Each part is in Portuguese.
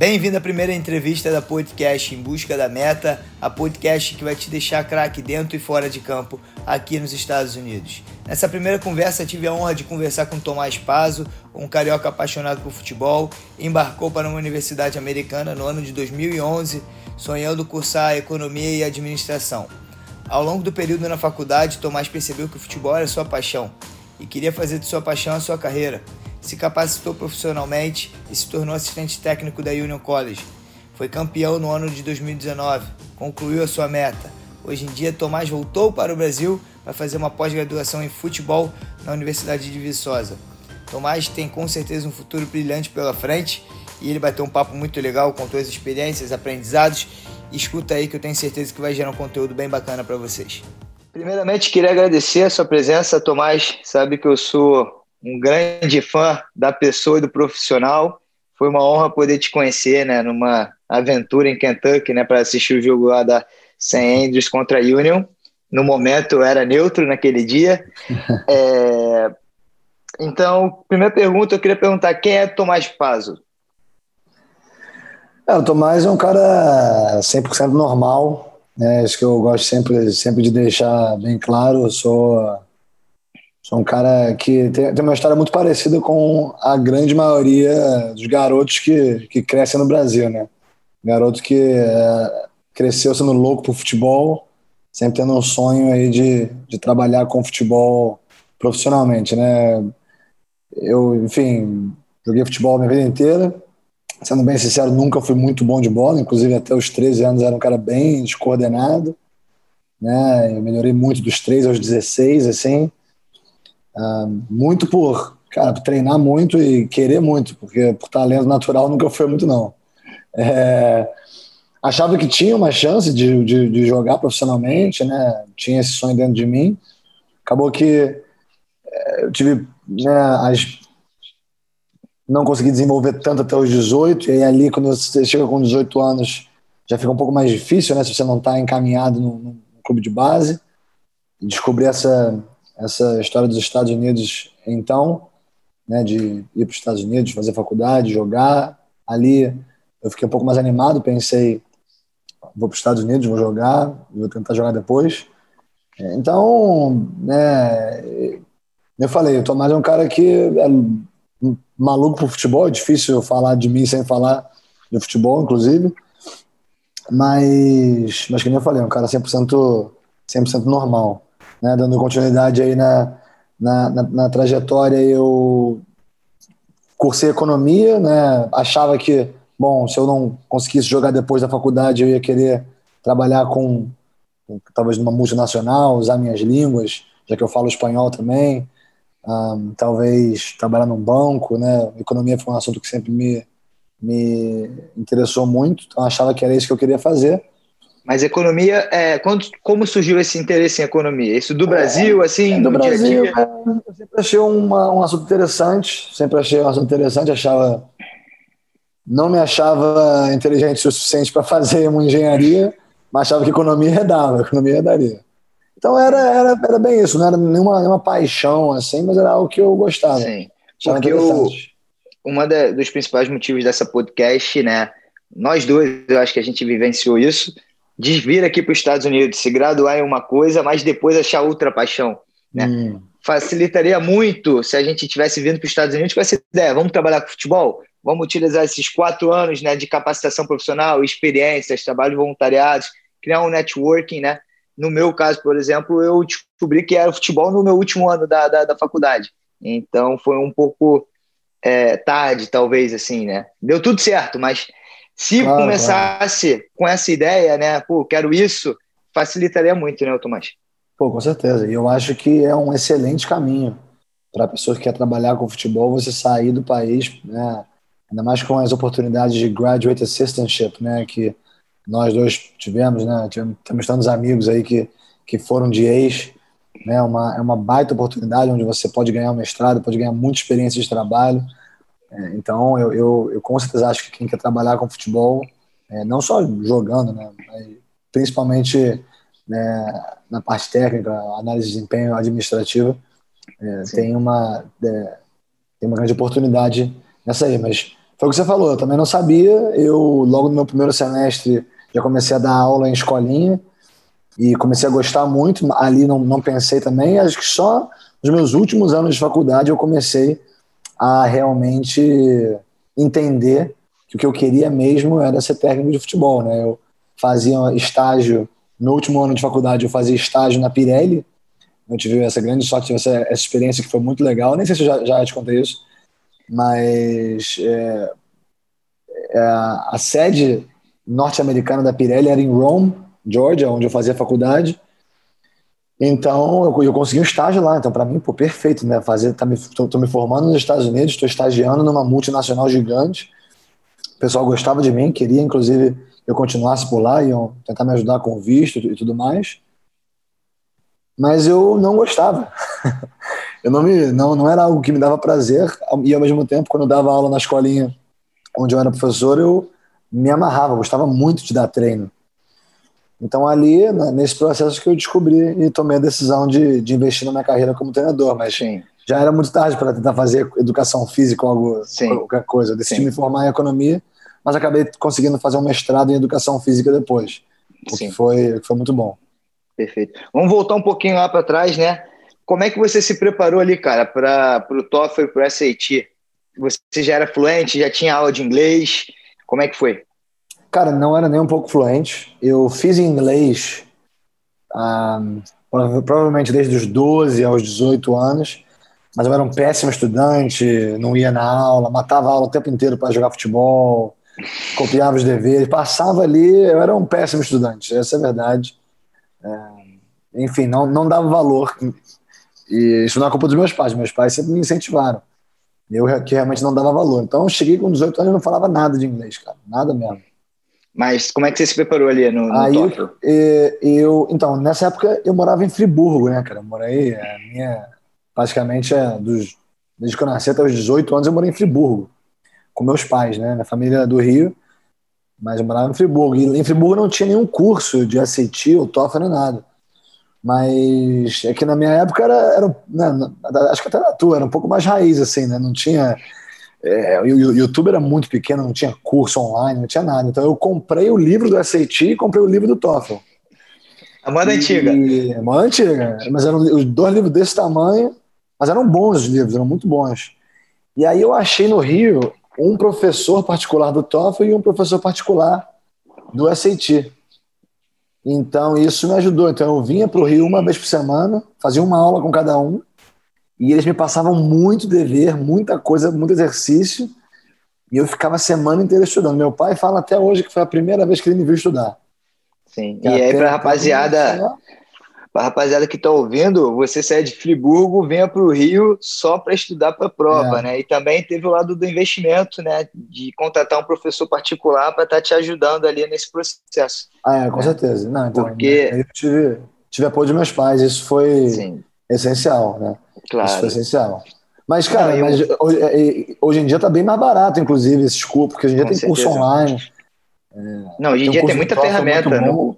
Bem-vindo à primeira entrevista da podcast Em Busca da Meta, a podcast que vai te deixar craque dentro e fora de campo aqui nos Estados Unidos. Nessa primeira conversa tive a honra de conversar com Tomás Pazo, um carioca apaixonado por futebol, embarcou para uma universidade americana no ano de 2011, sonhando cursar economia e administração. Ao longo do período na faculdade, Tomás percebeu que o futebol era sua paixão e queria fazer de sua paixão a sua carreira se capacitou profissionalmente e se tornou assistente técnico da Union College. Foi campeão no ano de 2019, concluiu a sua meta. Hoje em dia, Tomás voltou para o Brasil para fazer uma pós-graduação em futebol na Universidade de Viçosa. Tomás tem com certeza um futuro brilhante pela frente e ele bateu um papo muito legal, contou as experiências, aprendizados. Escuta aí que eu tenho certeza que vai gerar um conteúdo bem bacana para vocês. Primeiramente, queria agradecer a sua presença, Tomás. Sabe que eu sou um grande fã da pessoa e do profissional. Foi uma honra poder te conhecer, né, numa aventura em Kentucky, né, para assistir o jogo lá da St. Andrews contra a Union. No momento eu era neutro naquele dia. é... Então, primeira pergunta, eu queria perguntar quem é Tomás Pazo? É, o Tomás é um cara 100% normal, né? Isso que eu gosto sempre, sempre de deixar bem claro. Eu sou Sou um cara que tem, tem, uma história muito parecida com a grande maioria dos garotos que, que crescem no Brasil, né? Garoto que é, cresceu sendo louco por futebol, sempre tendo um sonho aí de, de trabalhar com futebol profissionalmente, né? Eu, enfim, joguei futebol a minha vida inteira. Sendo bem sincero, nunca fui muito bom de bola, inclusive até os 13 anos era um cara bem descoordenado, né? Eu melhorei muito dos 3 aos 16, assim muito por, cara, treinar muito e querer muito, porque por talento natural nunca foi muito, não. É, achava que tinha uma chance de, de, de, jogar profissionalmente, né? Tinha esse sonho dentro de mim. Acabou que é, eu tive né, as não consegui desenvolver tanto até os 18, e aí ali, quando você chega com 18 anos, já fica um pouco mais difícil, né? Se você não está encaminhado no, no, clube de base. Descobrir essa, essa história dos Estados Unidos, então, né, de ir para os Estados Unidos, fazer faculdade, jogar. Ali eu fiquei um pouco mais animado, pensei, vou para os Estados Unidos, vou jogar, vou tentar jogar depois. Então, né, eu falei, o Tomás é um cara que é maluco por futebol, é difícil falar de mim sem falar de futebol, inclusive. Mas, mas nem eu falei, é um cara 100%, 100 normal né, dando continuidade aí na, na, na, na, trajetória, eu cursei economia, né, achava que, bom, se eu não conseguisse jogar depois da faculdade, eu ia querer trabalhar com, talvez numa multinacional, usar minhas línguas, já que eu falo espanhol também, um, talvez trabalhar num banco, né, economia foi um assunto que sempre me, me interessou muito, então achava que era isso que eu queria fazer, mas economia, é, quando, como surgiu esse interesse em economia? Isso do Brasil, é, assim? É do Brasil, dia -dia? É, eu sempre achei uma, um assunto interessante, sempre achei um assunto interessante, achava. Não me achava inteligente o suficiente para fazer uma engenharia, mas achava que economia dava, economia daria. Então era, era, era bem isso, não era nenhuma, nenhuma paixão assim, mas era algo que eu gostava. Sim, porque eu, uma dos principais motivos dessa podcast, né? Nós dois, eu acho que a gente vivenciou isso de vir aqui para os Estados Unidos, se graduar em uma coisa, mas depois achar outra paixão. Né? Hum. Facilitaria muito se a gente tivesse vindo para os Estados Unidos com essa ideia: vamos trabalhar com futebol? Vamos utilizar esses quatro anos né, de capacitação profissional, experiências, trabalho voluntariados, criar um networking. Né? No meu caso, por exemplo, eu descobri que era futebol no meu último ano da, da, da faculdade. Então foi um pouco é, tarde, talvez, assim, né? Deu tudo certo, mas se claro, começasse com essa ideia, né? Pô, quero isso, facilitaria muito, né, Tomás? Pô, com certeza. E eu acho que é um excelente caminho para a pessoa que quer trabalhar com futebol, você sair do país, né? Ainda mais com as oportunidades de graduate assistantship, né? Que nós dois tivemos, né? Temos tantos amigos aí que, que foram de ex, né? Uma, é uma baita oportunidade onde você pode ganhar um mestrado, pode ganhar muita experiência de trabalho é, então, eu, eu, eu, com certeza acho que quem quer trabalhar com futebol, é, não só jogando, né, principalmente né, na parte técnica, análise de desempenho administrativa, é, tem, uma, é, tem uma grande oportunidade nessa aí. Mas Foi o que você falou, eu também não sabia. Eu, logo no meu primeiro semestre, já comecei a dar aula em escolinha e comecei a gostar muito. Ali não, não pensei também. Acho que só nos meus últimos anos de faculdade eu comecei a realmente entender que o que eu queria mesmo era ser técnico de futebol. Né? Eu fazia estágio, no último ano de faculdade, eu fazia estágio na Pirelli. Eu tive essa grande sorte, tive essa, essa experiência que foi muito legal. Nem sei se eu já, já te contei isso, mas é, é, a sede norte-americana da Pirelli era em Rome, Georgia, onde eu fazia faculdade. Então, eu, eu consegui um estágio lá. Então, para mim, pô, perfeito, né? Fazer, tá me, tô, tô me formando nos Estados Unidos, estou estagiando numa multinacional gigante. O pessoal gostava de mim, queria, inclusive, eu continuasse por lá, iam tentar me ajudar com visto e tudo mais. Mas eu não gostava. eu não, me, não, não era algo que me dava prazer. E, ao mesmo tempo, quando eu dava aula na escolinha onde eu era professor, eu me amarrava, gostava muito de dar treino. Então, ali, né, nesse processo que eu descobri e tomei a decisão de, de investir na minha carreira como treinador. Mas Sim. já era muito tarde para tentar fazer educação física ou algo, qualquer coisa. Eu decidi Sim. me formar em economia, mas acabei conseguindo fazer um mestrado em educação física depois, o que foi, foi muito bom. Perfeito. Vamos voltar um pouquinho lá para trás, né? Como é que você se preparou ali, cara, para o TOEFL e para o SAT? Você já era fluente, já tinha aula de inglês? Como é que foi? Cara, não era nem um pouco fluente. Eu fiz inglês um, provavelmente desde os 12 aos 18 anos, mas eu era um péssimo estudante, não ia na aula, matava a aula o tempo inteiro para jogar futebol, copiava os deveres, passava ali, eu era um péssimo estudante, essa é a verdade. É, enfim, não, não dava valor. E isso não é culpa dos meus pais, meus pais sempre me incentivaram. Eu que realmente não dava valor. Então eu cheguei com 18 anos e não falava nada de inglês, cara, nada mesmo. Mas como é que você se preparou ali no, no Aí, eu, é, eu, então, nessa época eu morava em Friburgo, né, cara? Eu morei, a minha, praticamente, é, dos, desde que eu nasci até os 18 anos, eu morei em Friburgo, com meus pais, né? Minha família é do Rio, mas eu morava em Friburgo. E em Friburgo não tinha nenhum curso de ACT ou TOEFL nem nada. Mas é que na minha época era, era né, acho que até na tua, era um pouco mais raiz, assim, né? Não tinha é, o YouTube era muito pequeno, não tinha curso online, não tinha nada. Então eu comprei o livro do SAT e comprei o livro do TOEFL. A moda antiga. A moda antiga. Mas eram os dois livros desse tamanho, mas eram bons os livros, eram muito bons. E aí eu achei no Rio um professor particular do TOEFL e um professor particular do SAT. Então isso me ajudou. Então eu vinha para o Rio uma vez por semana, fazia uma aula com cada um e eles me passavam muito dever, muita coisa, muito exercício. E eu ficava a semana inteira estudando. Meu pai fala até hoje que foi a primeira vez que ele me viu estudar. Sim. E, e aí, para rapaziada, para rapaziada que está ouvindo, você sai de Friburgo, venha para o Rio só para estudar para a prova, é. né? E também teve o lado do investimento, né? De contratar um professor particular para estar tá te ajudando ali nesse processo. Ah, é, com né? certeza. Não, então, Porque eu tive, tive apoio de meus pais, isso foi Sim. Essencial, né? Claro. Isso foi essencial. Mas, cara, eu... mas hoje, é, hoje, em dia tá bem mais barato, inclusive, esses cursos, porque hoje em dia Com tem certeza. curso online. É, não, hoje em dia tem muita ferramenta. No...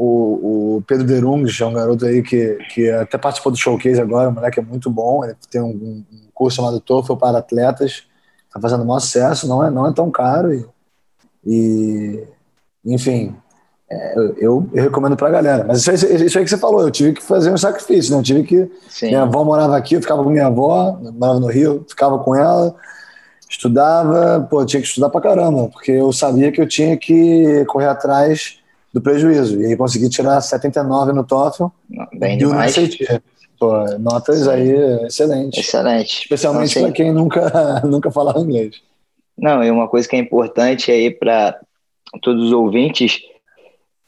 O, o Pedro Derungs é um garoto aí que, que até participou do showcase agora, o moleque é muito bom, ele tem um, um curso chamado TOEFL para atletas, tá fazendo um maior sucesso, não é, não é tão caro e, e enfim, é, eu, eu, recomendo pra galera. Mas isso aí, isso aí que você falou, eu tive que fazer um sacrifício, né? Eu tive que. Sim. Minha avó morava aqui, eu ficava com minha avó, morava no Rio, ficava com ela, estudava, pô, eu tinha que estudar pra caramba, porque eu sabia que eu tinha que correr atrás do prejuízo. E aí consegui tirar 79 no TOEFL Bem e demais. SAT. Pô, notas Sim. aí excelentes. Excelente. Especialmente para quem nunca, nunca falava inglês. Não, e uma coisa que é importante aí para todos os ouvintes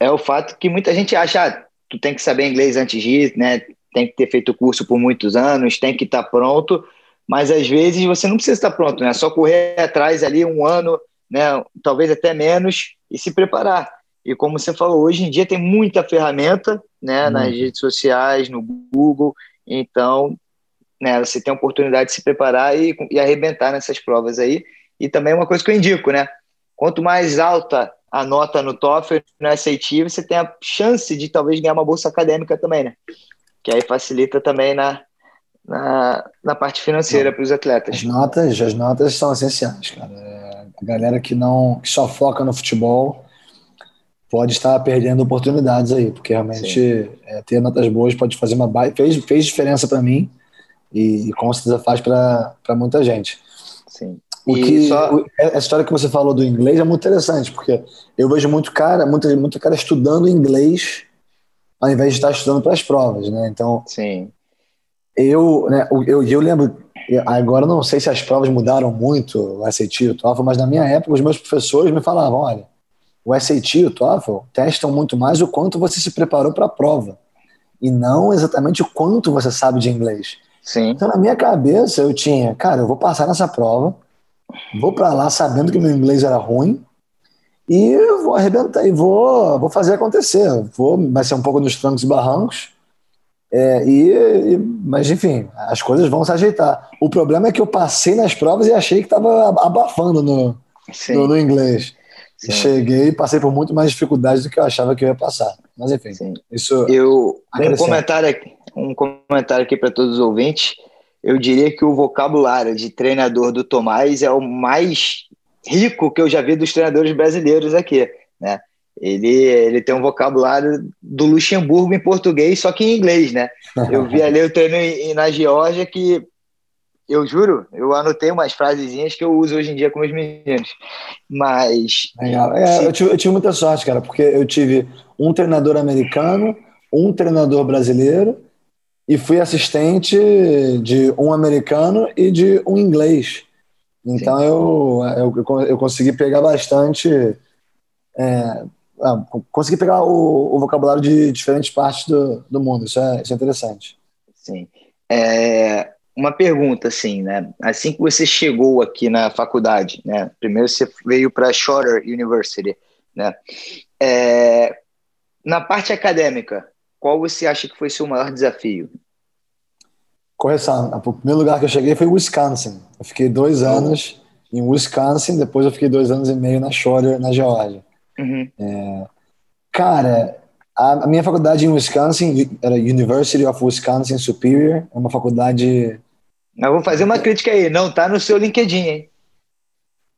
é o fato que muita gente acha, ah, tu tem que saber inglês antes disso, né? Tem que ter feito o curso por muitos anos, tem que estar tá pronto, mas às vezes você não precisa estar pronto, né? É só correr atrás ali um ano, né? Talvez até menos e se preparar. E como você falou, hoje em dia tem muita ferramenta, né? Nas redes sociais, no Google, então, né? Você tem a oportunidade de se preparar e, e arrebentar nessas provas aí. E também uma coisa que eu indico, né? Quanto mais alta a nota no TOEFL, no SAT, você tem a chance de talvez ganhar uma bolsa acadêmica também, né? Que aí facilita também na, na, na parte financeira para os atletas. As notas, as notas são essenciais, cara. É, a galera que não que só foca no futebol pode estar perdendo oportunidades aí, porque realmente é, ter notas boas pode fazer uma fez fez diferença para mim e, e, com certeza faz para muita gente. Sim. O que, só... essa história que você falou do inglês é muito interessante, porque eu vejo muito cara, muito, muito cara estudando inglês ao invés de estar estudando para as provas, né? Então, Sim. Eu, né, eu, eu lembro, agora não sei se as provas mudaram muito, o SAT e o TOEFL, mas na minha época os meus professores me falavam, olha, o SAT e o TOEFL testam muito mais o quanto você se preparou para a prova e não exatamente o quanto você sabe de inglês. Sim. Então na minha cabeça eu tinha, cara, eu vou passar nessa prova, vou para lá sabendo que meu inglês era ruim e vou arrebentar e vou, vou fazer acontecer. Vou, vai ser um pouco nos trancos e barrancos, é, e, e, mas, enfim, as coisas vão se ajeitar. O problema é que eu passei nas provas e achei que estava abafando no, no, no, inglês. Sim. Cheguei e passei por muito mais dificuldades do que eu achava que eu ia passar. Mas, enfim, Sim. isso. Eu, um, comentário aqui, um comentário aqui para todos os ouvintes. Eu diria que o vocabulário de treinador do Tomás é o mais rico que eu já vi dos treinadores brasileiros aqui. Né? Ele, ele tem um vocabulário do Luxemburgo em português, só que em inglês, né? Eu vi ali o treino na Geórgia que eu juro, eu anotei umas frasezinhas que eu uso hoje em dia com os meninos. Mas. É, eu, tive, eu tive muita sorte, cara, porque eu tive um treinador americano, um treinador brasileiro e fui assistente de um americano e de um inglês. Então eu, eu, eu consegui pegar bastante. É, ah, conseguir pegar o, o, vocabulário de diferentes partes do, do mundo. Isso é, isso é interessante. Sim. É, uma pergunta, assim, né? Assim que você chegou aqui na faculdade, né? Primeiro você veio para Shorter University, né? É, na parte acadêmica, qual você acha que foi seu maior desafio? Correção. O primeiro lugar que eu cheguei foi Wisconsin. Eu fiquei dois anos em Wisconsin, depois eu fiquei dois anos e meio na Shorter, na Geórgia. Uhum. É, cara, a, a, minha faculdade em Wisconsin era University of Wisconsin Superior, é uma faculdade. Eu vou fazer uma crítica aí, não tá no seu LinkedIn, hein?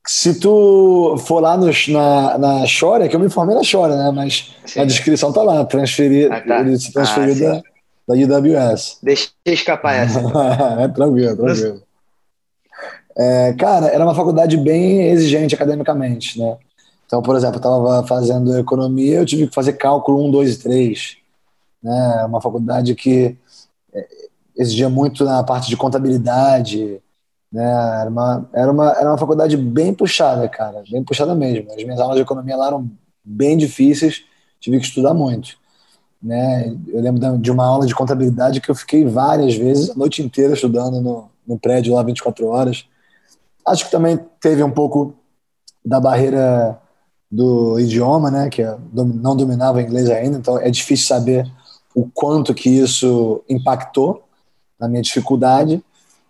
Se tu for lá no, na, na Shore, é que eu me informei na Shore, né? Mas sim. na descrição tá lá, transferir, ah, tá. ele se transferiu ah, da, da UWS. Deixa escapar essa. é tranquilo, tranquilo. É, cara, era uma faculdade bem exigente academicamente, né? Então, por exemplo, eu estava fazendo economia, eu tive que fazer cálculo 1, 2 e 3. Né? Uma faculdade que é, exigia muito na parte de contabilidade. Né? Era, uma, era, uma, era uma faculdade bem puxada, cara, bem puxada mesmo. As minhas aulas de economia lá eram bem difíceis, tive que estudar muito. Né? Eu lembro de uma aula de contabilidade que eu fiquei várias vezes, a noite inteira estudando no, no prédio lá 24 horas. Acho que também teve um pouco da barreira do idioma, né, que é, não dominava inglês ainda, então é difícil saber o quanto que isso impactou na minha dificuldade,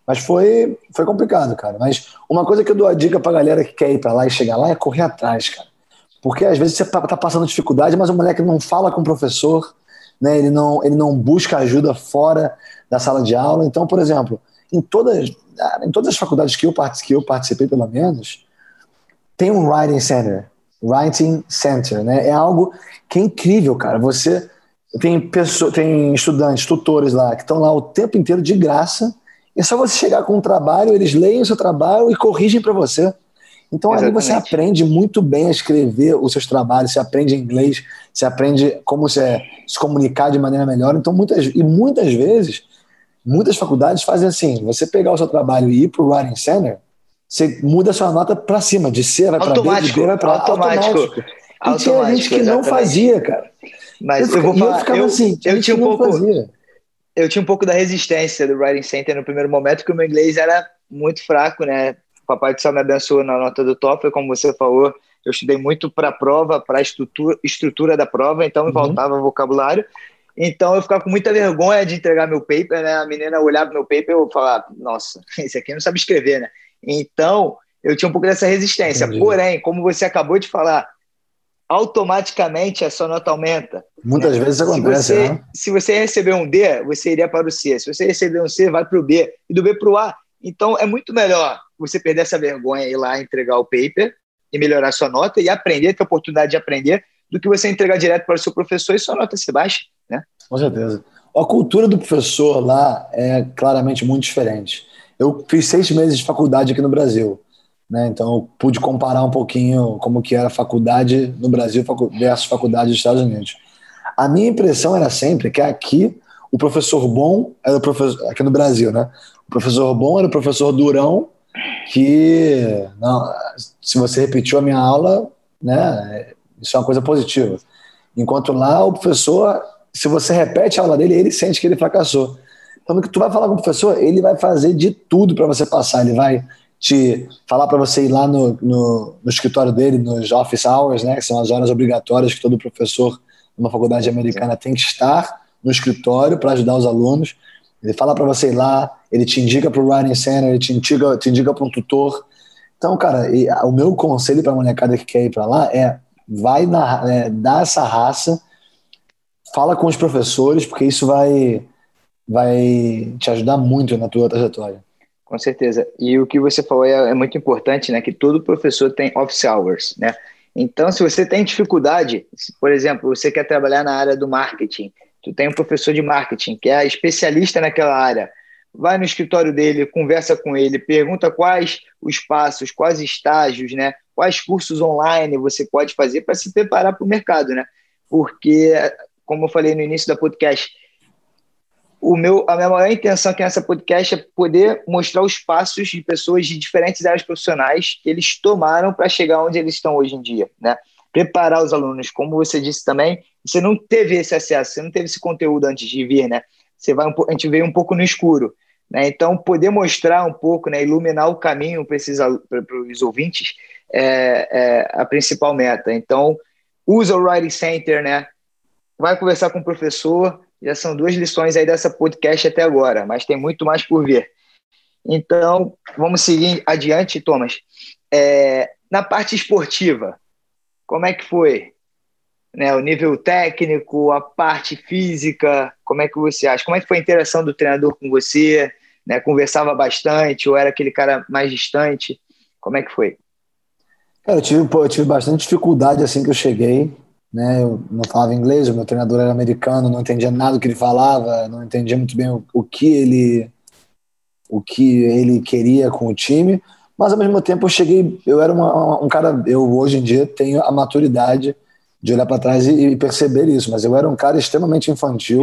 mas foi foi complicado, cara. Mas uma coisa que eu dou a dica pra galera que quer ir para lá e chegar lá é correr atrás, cara. Porque às vezes você tá, tá passando dificuldade, mas o moleque não fala com o professor, né? Ele não ele não busca ajuda fora da sala de aula. Então, por exemplo, em todas em todas as faculdades que eu que eu participei pelo menos, tem um writing center Writing Center, né? É algo que é incrível, cara. Você tem pessoa, tem estudantes, tutores lá que estão lá o tempo inteiro de graça. É só você chegar com um trabalho, eles leem o seu trabalho e corrigem para você. Então Exatamente. ali você aprende muito bem a escrever os seus trabalhos, você aprende inglês, você aprende como você se comunicar de maneira melhor. Então muitas e muitas vezes, muitas faculdades fazem assim: você pegar o seu trabalho e ir para o Writing Center, você muda a sua nota para cima, de C vai para B, de B vai para automático. automático. E tinha gente que não fazia, cara. Mas eu, eu vou falar, eu, eu, assim, eu tinha um pouco, fazia. Eu tinha um pouco da resistência do Writing Center no primeiro momento, porque o meu inglês era muito fraco, né? O papai do céu me abençoou na nota do TOEFL, como você falou, eu estudei muito para a prova, para a estrutura, estrutura da prova, então me uhum. faltava vocabulário. Então eu ficava com muita vergonha de entregar meu paper, né? A menina olhava meu paper e eu falava, nossa, esse aqui não sabe escrever, né? Então, eu tinha um pouco dessa resistência. Entendi. Porém, como você acabou de falar, automaticamente a sua nota aumenta. Muitas né? vezes acontece. Se você, né? se você receber um D, você iria para o C. Se você receber um C, vai para o B. E do B para o A. Então é muito melhor você perder essa vergonha e ir lá entregar o paper e melhorar sua nota e aprender, ter a oportunidade de aprender, do que você entregar direto para o seu professor e sua nota se baixa. Né? Com certeza. A cultura do professor lá é claramente muito diferente. Eu fiz seis meses de faculdade aqui no Brasil. Né? Então, eu pude comparar um pouquinho como que era a faculdade no Brasil versus faculdade dos Estados Unidos. A minha impressão era sempre que aqui o professor bom era o professor aqui no Brasil, né? O professor bom era o professor durão que não, se você repetiu a minha aula, né? Isso é uma coisa positiva. Enquanto lá o professor, se você repete a aula dele, ele sente que ele fracassou. Então, no que tu vai falar com o professor, ele vai fazer de tudo para você passar. Ele vai te falar para você ir lá no, no, no, escritório dele, nos office hours, né, que são as horas obrigatórias que todo professor numa faculdade americana tem que estar no escritório para ajudar os alunos. Ele fala para você ir lá, ele te indica para o Writing Center, ele te indica, te indica para um tutor. Então, cara, o meu conselho para a molecada que quer ir para lá é vai na, é, dar essa raça, fala com os professores, porque isso vai, vai te ajudar muito na tua trajetória. Com certeza. E o que você falou é, é, muito importante, né? Que todo professor tem office hours, né? Então, se você tem dificuldade, se, por exemplo, você quer trabalhar na área do marketing, tu tem um professor de marketing que é especialista naquela área, vai no escritório dele, conversa com ele, pergunta quais os passos, quais estágios, né? Quais cursos online você pode fazer para se preparar para o mercado, né? Porque, como eu falei no início da podcast, o meu, a minha maior intenção aqui nessa podcast é poder mostrar os passos de pessoas de diferentes áreas profissionais que eles tomaram para chegar onde eles estão hoje em dia, né? Preparar os alunos, como você disse também, você não teve esse acesso, você não teve esse conteúdo antes de vir, né? Você vai a gente veio um pouco no escuro, né? Então poder mostrar um pouco, né? Iluminar o caminho para os ouvintes é, é a principal meta. Então usa o Writing Center, né? Vai conversar com o professor, já são duas lições aí dessa podcast até agora, mas tem muito mais por vir. Então, vamos seguir adiante, Thomas. É, na parte esportiva, como é que foi? Né, o nível técnico, a parte física, como é que você acha? Como é que foi a interação do treinador com você? Né, conversava bastante ou era aquele cara mais distante? Como é que foi? Cara, eu tive, eu tive bastante dificuldade assim que eu cheguei né? Eu não falava inglês, o meu treinador era americano, não entendia nada do que ele falava, não entendia muito bem o, o que ele o que ele queria com o time, mas ao mesmo tempo eu cheguei, eu era uma, um cara, eu hoje em dia tenho a maturidade de olhar para trás e, e, perceber isso, mas eu era um cara extremamente infantil,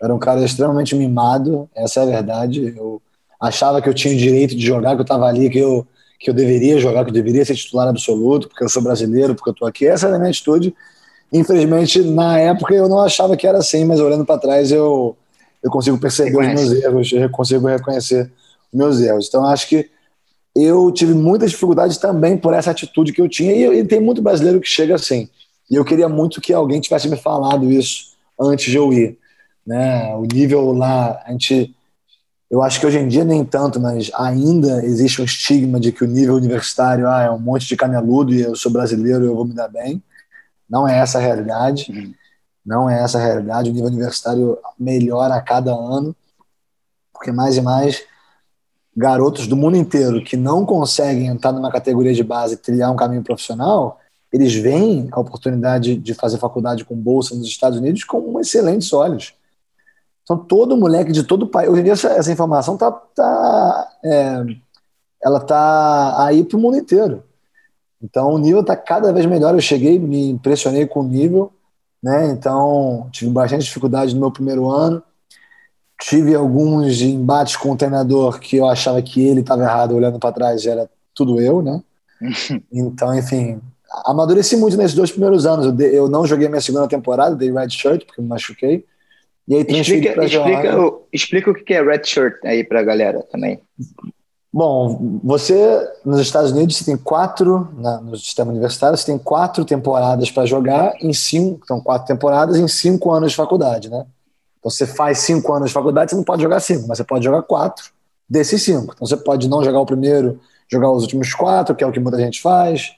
era um cara extremamente mimado, essa é a verdade. Eu achava que eu tinha o direito de jogar, que eu estava ali, que eu que eu deveria jogar, que eu deveria ser titular absoluto, porque eu sou brasileiro, porque eu estou aqui. Essa era a minha atitude Infelizmente, na época eu não achava que era assim, mas olhando para trás eu, eu consigo perceber os meus erros, eu consigo reconhecer os meus erros. Então acho que eu tive muitas dificuldades também por essa atitude que eu tinha, e, e tem muito brasileiro que chega assim. E eu queria muito que alguém tivesse me falado isso antes de eu ir. Né? O nível lá, a gente. Eu acho que hoje em dia nem tanto, mas ainda existe um estigma de que o nível universitário ah, é um monte de caneludo e eu sou brasileiro e eu vou me dar bem. Não é essa a realidade. Não é essa a realidade. O nível universitário melhora a cada ano, porque mais e mais garotos do mundo inteiro que não conseguem entrar numa categoria de base e trilhar um caminho profissional, eles veem a oportunidade de fazer faculdade com bolsa nos Estados Unidos com excelentes olhos. Então, todo moleque de todo o país. Hoje em dia, essa, essa informação tá, tá é, ela tá aí para o mundo inteiro. Então o nível está cada vez melhor. Eu cheguei, me impressionei com o nível, né? Então tive bastante dificuldade no meu primeiro ano. Tive alguns embates com o treinador que eu achava que ele estava errado, olhando para trás era tudo eu, né? Então, enfim, amadureci muito nesses dois primeiros anos. Eu, eu não joguei minha segunda temporada, dei red shirt porque me machuquei. E aí explica, explica, explica o que é red shirt aí para a galera também. Bom, você nos Estados Unidos você tem quatro na, no sistema universitário você tem quatro temporadas para jogar em cinco, então quatro temporadas em cinco anos de faculdade, né? Então você faz cinco anos de faculdade, você não pode jogar cinco, mas você pode jogar quatro desses cinco. Então você pode não jogar o primeiro, jogar os últimos quatro, que é o que muita gente faz,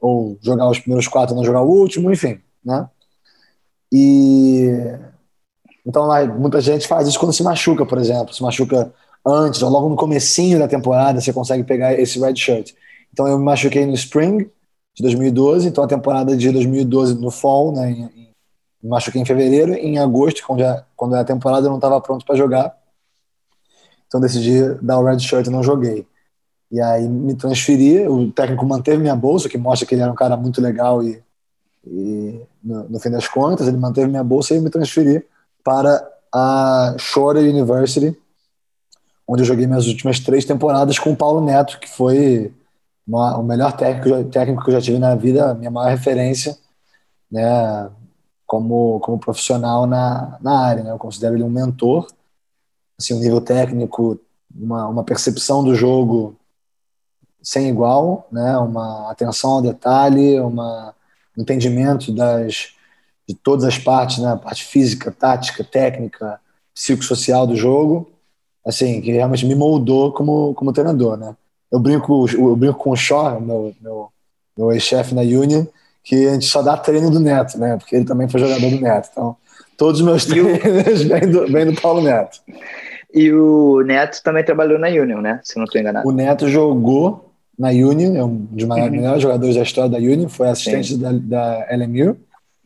ou jogar os primeiros quatro, não jogar o último, enfim, né? E então lá muita gente faz isso quando se machuca, por exemplo, se machuca antes ou logo no comecinho da temporada, você consegue pegar esse red shirt. Então eu me machuquei no spring de 2012, então a temporada de 2012 no fall, né, em, me machuquei em fevereiro, em agosto, quando, já, quando a temporada eu não estava pronto para jogar, então decidi dar o red shirt e não joguei. E aí me transferi, o técnico manteve minha bolsa, que mostra que ele era um cara muito legal e, e no, no, fim das contas ele manteve minha bolsa e me transferi para a Shore University, onde eu joguei minhas últimas três temporadas com o Paulo Neto, que foi uma, o melhor técnico, técnico que eu já tive na vida, minha maior referência, né, como, como profissional na, na área. Né? Eu considero ele um mentor, assim, um nível técnico, uma, uma percepção do jogo sem igual, né? uma atenção ao detalhe, uma, um entendimento das, de todas as partes, né? a parte física, tática, técnica, psicossocial do jogo, assim, que realmente me moldou como, como treinador. Né? Eu, brinco, eu brinco com o Shaw, meu, meu, meu ex-chefe na Union, que a gente só dá treino do Neto, né? porque ele também foi jogador do Neto. Então, todos os meus treinos vêm do, do Paulo Neto. E o Neto também trabalhou na Union, né? Se não estou enganado. O Neto jogou na Union, é um dos uhum. melhores jogadores da história da Union, foi assistente da, da, LMU,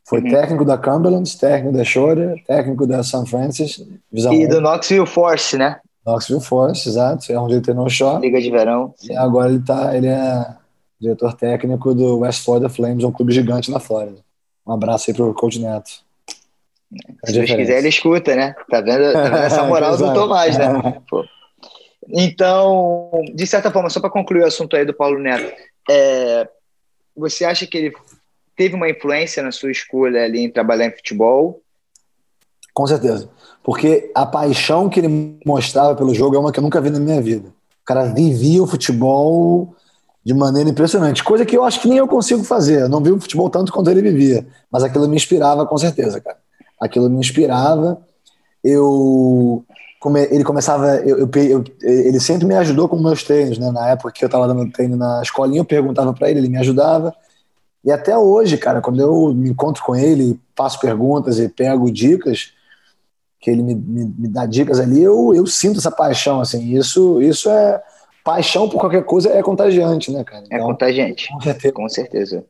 foi uhum. técnico da Cumberland, técnico da Shore, técnico da St. Francis. e do Knoxville Force, né? Knoxville Force, exato, é onde ele treinou o Shaw. Liga de verão. E agora ele, tá, ele é diretor técnico do West Florida Flames, um clube gigante na Flórida. Um abraço aí pro Coach Neto. Se Deus quiser, ele escuta, né? Tá vendo, tá vendo essa moral do Tomás, né? Pô. Então, de certa forma, só para concluir o assunto aí do Paulo Neto, é, você acha que ele teve uma influência na sua escolha ali em trabalhar em futebol? Com certeza. Porque a paixão que ele mostrava pelo jogo é uma que eu nunca vi na minha vida. O cara vivia o futebol de maneira impressionante, coisa que eu acho que nem eu consigo fazer. Eu não vi o futebol tanto quanto ele vivia, mas aquilo me inspirava com certeza, cara. Aquilo me inspirava. Eu ele começava, eu, eu, ele sempre me ajudou com meus treinos, né? Na época que eu estava dando treino na escolinha, eu perguntava para ele, ele me ajudava. E até hoje, cara, quando eu me encontro com ele, faço perguntas e pego dicas, que ele me, me, me dá dicas ali, eu, eu sinto essa paixão, assim. Isso, isso é paixão por qualquer coisa é contagiante, né, cara? É então, é contagiante. Com certeza. Com certeza.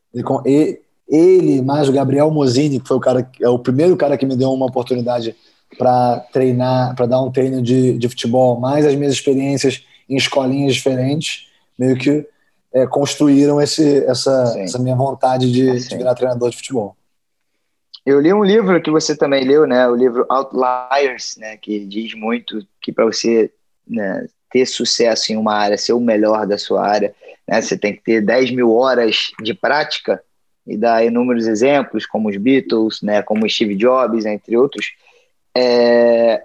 Ele, ele, mais o Gabriel Mosini, que foi o cara, é o primeiro cara que me deu uma oportunidade para treinar, para dar um treino de, de futebol, mais as minhas experiências em escolinhas diferentes, meio que é, construíram esse, essa, essa minha vontade de, de, virar treinador de futebol. Eu li um livro que você também leu, né? O livro Outliers, né? Que diz muito que para você né, ter sucesso em uma área, ser o melhor da sua área, né? Você tem que ter 10 mil horas de prática e dá inúmeros exemplos, como os Beatles, né? Como Steve Jobs, entre outros é,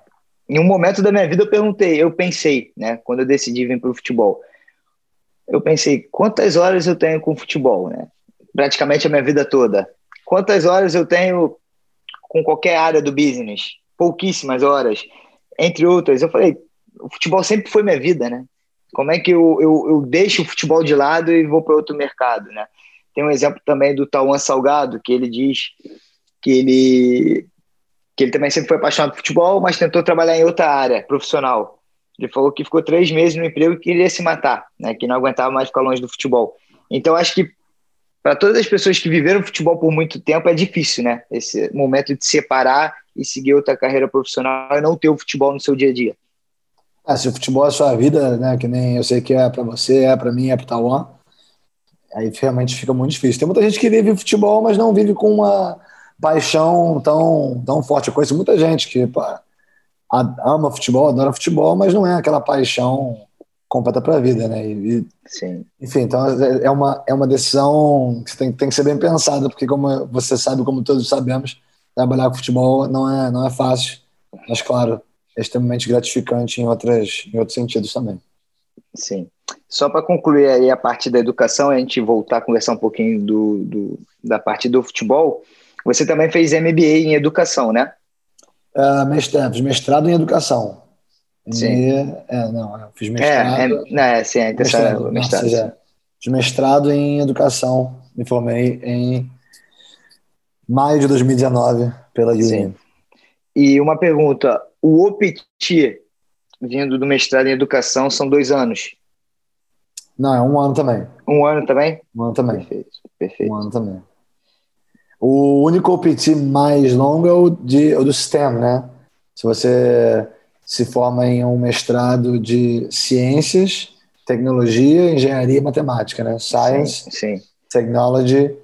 em um momento da minha vida eu perguntei, eu pensei, né, quando eu decidi vir para o futebol, eu pensei, quantas horas eu tenho com futebol, né? Praticamente a minha vida toda. Quantas horas eu tenho com qualquer área do business? Pouquíssimas horas, entre outras. Eu falei, o futebol sempre foi minha vida, né? Como é que eu, eu, eu deixo o futebol de lado e vou para outro mercado, né? Tem um exemplo também do Tauan Salgado, que ele diz que ele que ele também sempre foi apaixonado por futebol, mas tentou trabalhar em outra área profissional. Ele falou que ficou três meses no emprego e queria se matar, né? que não aguentava mais ficar longe do futebol. Então, acho que para todas as pessoas que viveram futebol por muito tempo é difícil, né? Esse momento de separar e seguir outra carreira profissional e não ter o futebol no seu dia a dia. Ah, se o futebol é a sua vida, né? Que nem eu sei que é para você, é para mim, é para Tauan, aí realmente fica muito difícil. Tem muita gente que vive futebol, mas não vive com uma paixão tão, tão forte. Eu conheço muita gente que pá, ama futebol, adora futebol, mas não é aquela paixão completa para a vida, né? E, Sim. Enfim, então é, é uma, é uma decisão que tem, tem que ser bem pensada, porque como você sabe, como todos sabemos, trabalhar com futebol não é, não é fácil, mas claro, é extremamente gratificante em, outras, em outros sentidos também. Sim. Só para concluir aí a parte da educação, a gente voltar a conversar um pouquinho do, do da parte do futebol, você também fez MBA em educação, né? Uh, mestrado, mestrado em educação. Sim. é, não, fiz mestrado. É, é, não, é sim, é mestrado. mestrado. Não, seja, fiz mestrado em educação Me formei em maio de 2019 pela. Sim. E uma pergunta: o OPT, vindo do mestrado em educação, são dois anos? Não, é um ano também. Um ano também? Um ano também. Perfeito, perfeito. Um ano também. O único OPT mais longo é o, de, o do STEM, né? Se você se forma em um mestrado de ciências, tecnologia, engenharia e matemática, né? Science, sim, sim. Technology,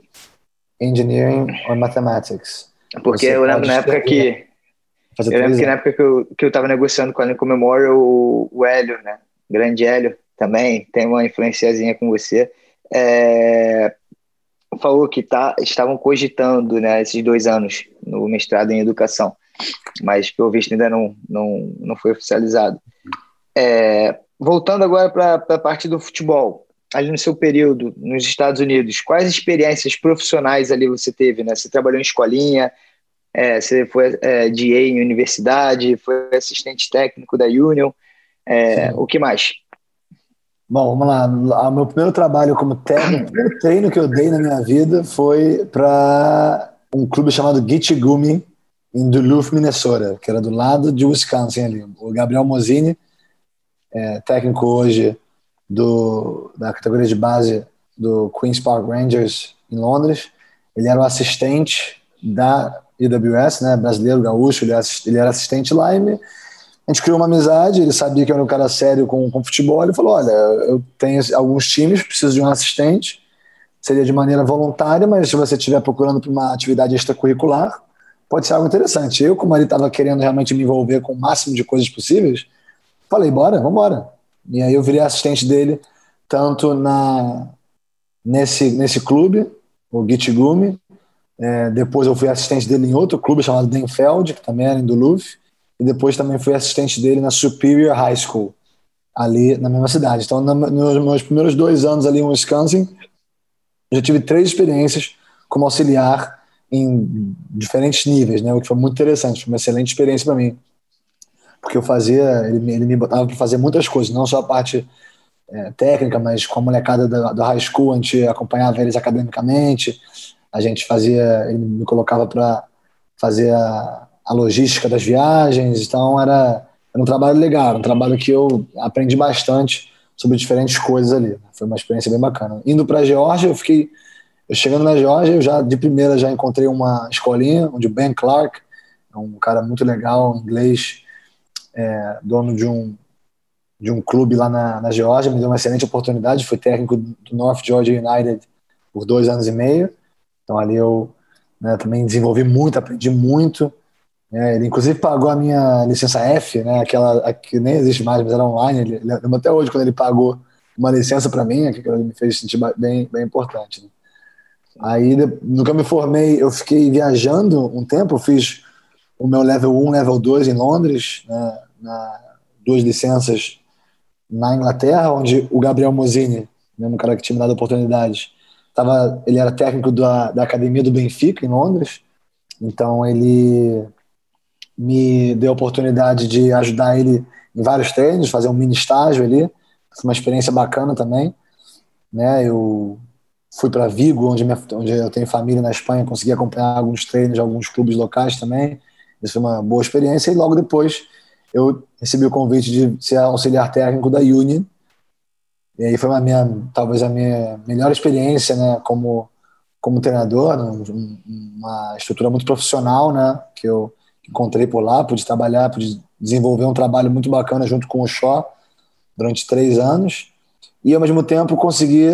Engineering or Mathematics. Porque você eu lembro na época que. eu lembro que na época que eu, que eu tava negociando com a Lincoln Memorial, o, o Hélio, né? Grande Hélio, também tem uma influenciazinha com você. É, falou que tá, estavam cogitando né, esses dois anos no mestrado em educação, mas pelo visto ainda não, não, não foi oficializado. É, voltando agora para a parte do futebol, ali no seu período nos Estados Unidos, quais experiências profissionais ali você teve? Né? Você trabalhou em escolinha, é, você foi é, DA em universidade, foi assistente técnico da Union, é, o que mais? Bom, vamos lá. O meu primeiro trabalho como técnico, o primeiro treino que eu dei na minha vida foi para um clube chamado Gitchigumi, em Duluth, Minnesota, que era do lado de Wisconsin ali. O Gabriel Mozini, é, técnico hoje do, da categoria de base do Queen's Park Rangers em Londres. Ele era o assistente da IWS, né, brasileiro, gaúcho, ele, ele era assistente lá e me, a gente criou uma amizade, ele sabia que eu era um cara sério com, com futebol, ele falou, olha, eu tenho alguns times, preciso de um assistente, seria de maneira voluntária, mas se você estiver procurando uma atividade extracurricular, pode ser algo interessante. Eu, como ele estava querendo realmente me envolver com o máximo de coisas possíveis, falei, bora, vamos embora. E aí eu virei assistente dele, tanto na nesse, nesse clube, o Gitgumi, é, depois eu fui assistente dele em outro clube chamado Denfeld, que também era em Duluth, e depois também fui assistente dele na Superior High School, ali na mesma cidade. Então, nos meus primeiros dois anos ali em Wisconsin, já tive três experiências como auxiliar em diferentes níveis, né? O que foi muito interessante, foi uma excelente experiência para mim, porque eu fazia, ele, ele me botava para fazer muitas coisas, não só a parte é, técnica, mas com a molecada da, da high school, a gente acompanhava eles academicamente, a gente fazia, ele me colocava para fazer a, a logística das viagens, então era, era um trabalho legal, um trabalho que eu aprendi bastante sobre diferentes coisas ali. Foi uma experiência bem bacana. Indo para a Geórgia, eu fiquei, eu chegando na Geórgia, eu já de primeira já encontrei uma escolinha onde o Ben Clark, é um cara muito legal, inglês, é, dono de um de um clube lá na, na me deu uma excelente oportunidade, fui técnico do North Georgia United por dois anos e meio, então ali eu né, também desenvolvi muito, aprendi muito, é, ele inclusive pagou a minha licença F, né, aquela que nem existe mais, mas era online. Ele, até hoje quando ele pagou uma licença para mim, que me fez sentir bem, bem importante. Né. Aí, no que eu me formei, eu fiquei viajando um tempo, eu fiz o meu level 1, level 2 em Londres, né, na, duas licenças na Inglaterra, onde o Gabriel Mosini, mesmo cara que tinha me dado oportunidades, tava, ele era técnico da, da academia do Benfica em Londres, então ele me deu a oportunidade de ajudar ele em vários treinos, fazer um mini estágio ali. Foi uma experiência bacana também. Né? Eu fui para Vigo, onde, minha, onde eu tenho família na Espanha, consegui acompanhar alguns treinos de alguns clubes locais também. Isso foi uma boa experiência. E logo depois eu recebi o convite de ser auxiliar técnico da Union. E aí foi uma minha, talvez a minha melhor experiência, né, como como treinador, uma estrutura muito profissional, né, que eu encontrei por lá, pude trabalhar, pude desenvolver um trabalho muito bacana junto com o Shaw durante três anos e ao mesmo tempo consegui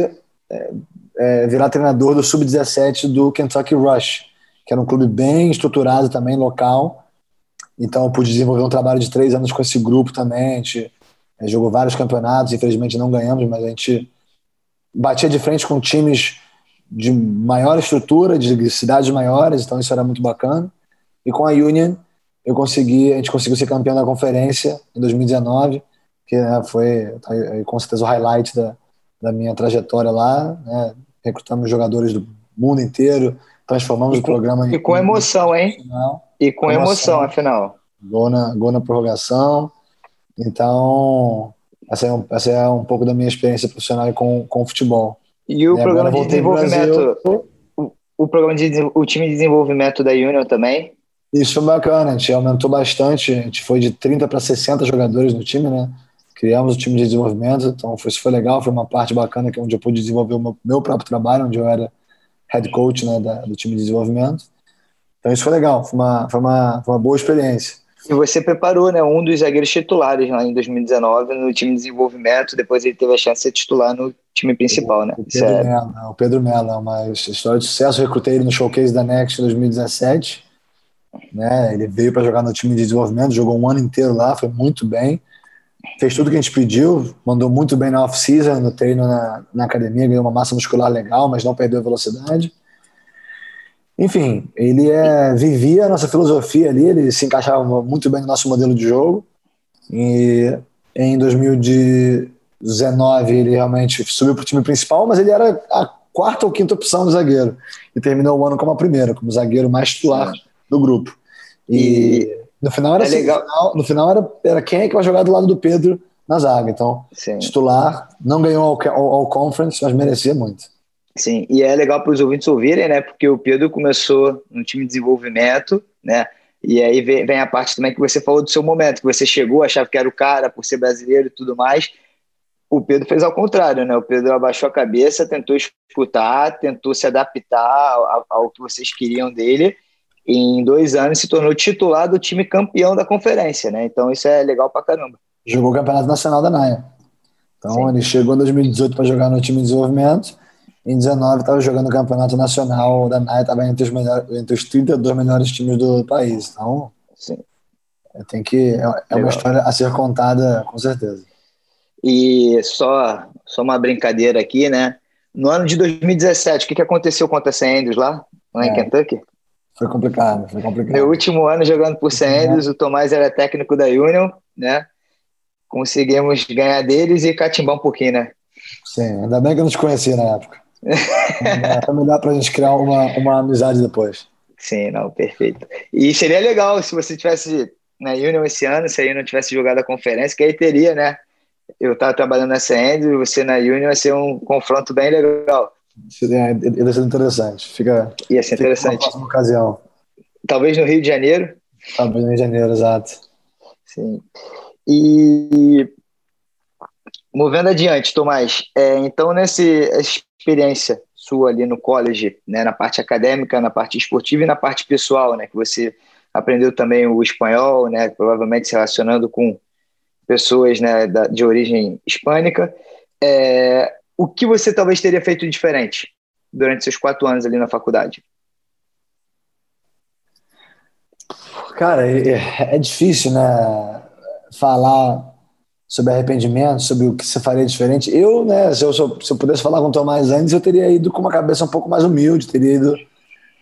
é, é, virar treinador do sub-17 do Kentucky Rush, que era um clube bem estruturado também, local. Então eu pude desenvolver um trabalho de três anos com esse grupo também. A gente é, jogou vários campeonatos, infelizmente não ganhamos, mas a gente batia de frente com times de maior estrutura, de cidades maiores, então isso era muito bacana. E com a Union eu consegui, a gente conseguiu ser campeão da conferência em 2019, que né, foi tá com certeza o highlight da, da minha trajetória lá, né? Recrutamos jogadores do mundo inteiro, transformamos com, o programa em... E com emoção, hein? E com, com emoção, emoção, afinal. Gol na, gol na prorrogação, então essa é, um, essa é um pouco da minha experiência profissional com, com o futebol. E o e programa de desenvolvimento, o, o, programa de o time de desenvolvimento da Union também? Isso foi bacana, a gente aumentou bastante, a gente foi de 30 para 60 jogadores no time, né? Criamos o time de desenvolvimento, então foi, isso foi legal, foi uma parte bacana que é onde eu pude desenvolver o meu, meu próprio trabalho, onde eu era head coach né, da, do time de desenvolvimento. Então isso foi legal, foi uma, foi uma, foi uma boa experiência. E você preparou né, um dos zagueiros titulares lá em 2019 no time de desenvolvimento, depois ele teve a chance de ser titular no time principal, né? O Pedro, é... Mello, o Pedro Mello é uma história de sucesso. Eu recrutei ele no showcase da Next em 2017. Né? Ele veio para jogar no time de desenvolvimento, jogou um ano inteiro lá, foi muito bem. Fez tudo que a gente pediu, mandou muito bem na off-season, no treino na, na academia, ganhou uma massa muscular legal, mas não perdeu a velocidade. Enfim, ele é, vivia a nossa filosofia ali, ele se encaixava muito bem no nosso modelo de jogo. E em 2019 ele realmente subiu para o time principal, mas ele era a quarta ou quinta opção do zagueiro. E terminou o ano como a primeira, como zagueiro mais titular do grupo. E, no final era é assim, legal. No final, no final, era, era quem é que vai jogar do lado do Pedro na zaga. Então, Sim. titular, não ganhou ao conference, mas merecia muito. Sim, e é legal para os ouvintes ouvirem, né? Porque o Pedro começou no time de desenvolvimento, né? E aí vem a parte também que você falou do seu momento, que você chegou, achava que era o cara por ser brasileiro e tudo mais. O Pedro fez ao contrário, né? O Pedro abaixou a cabeça, tentou escutar, tentou se adaptar ao, ao que vocês queriam dele. Em dois anos se tornou titular do time campeão da conferência, né? Então isso é legal pra caramba. Jogou o Campeonato Nacional da NAIA. Então Sim. ele chegou em 2018 para jogar no time de desenvolvimento em 19 estava jogando o campeonato nacional da NAI, estava entre os, melhores, entre os 32 melhores times do país. Então, Sim. É, tem que, é, é uma história a ser contada, com certeza. E só, só uma brincadeira aqui, né? No ano de 2017, o que, que aconteceu contra a St. Andrews lá, lá é. em Kentucky? Foi complicado, foi complicado. Meu último ano jogando por. Andrews, o Tomás era técnico da Union, né? Conseguimos ganhar deles e catimbar um pouquinho, né? Sim, ainda bem que eu não te conhecia na época. Também dá para a gente criar uma, uma amizade depois. Sim, não, perfeito. E seria legal se você tivesse na Union esse ano, se a Union tivesse jogado a conferência, que aí teria, né? Eu estava trabalhando nessa end e você na Union ia ser um confronto bem legal. Seria, ia ser interessante. Fica, ia ser interessante. Fica ocasião. Talvez no Rio de Janeiro. Talvez no Rio de Janeiro, exato. Sim. E movendo adiante, Tomás, é, então nessa experiência sua ali no college, né, na parte acadêmica, na parte esportiva e na parte pessoal, né, que você aprendeu também o espanhol, né, provavelmente se relacionando com pessoas né, da, de origem hispânica, é, o que você talvez teria feito diferente durante seus quatro anos ali na faculdade? Cara, é, é difícil, né, falar sobre arrependimento, sobre o que você faria diferente. Eu, né, se eu, se eu pudesse falar com o Tomás antes, eu teria ido com uma cabeça um pouco mais humilde, teria ido,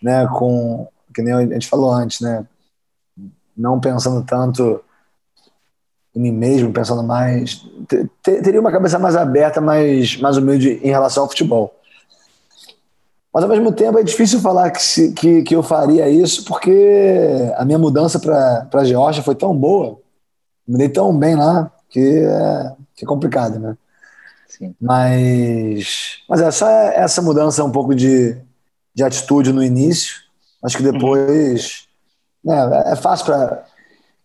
né, com, que nem a gente falou antes, né, não pensando tanto em mim mesmo, pensando mais, teria uma cabeça mais aberta, mais, mais humilde em relação ao futebol. Mas ao mesmo tempo é difícil falar que, se, que, que eu faria isso, porque a minha mudança para a Geórgia foi tão boa, me dei tão bem lá, que é, que é complicado, né? Sim. Mas, mas é só essa mudança um pouco de, de atitude no início. Acho que depois. Uhum. Né, é fácil para.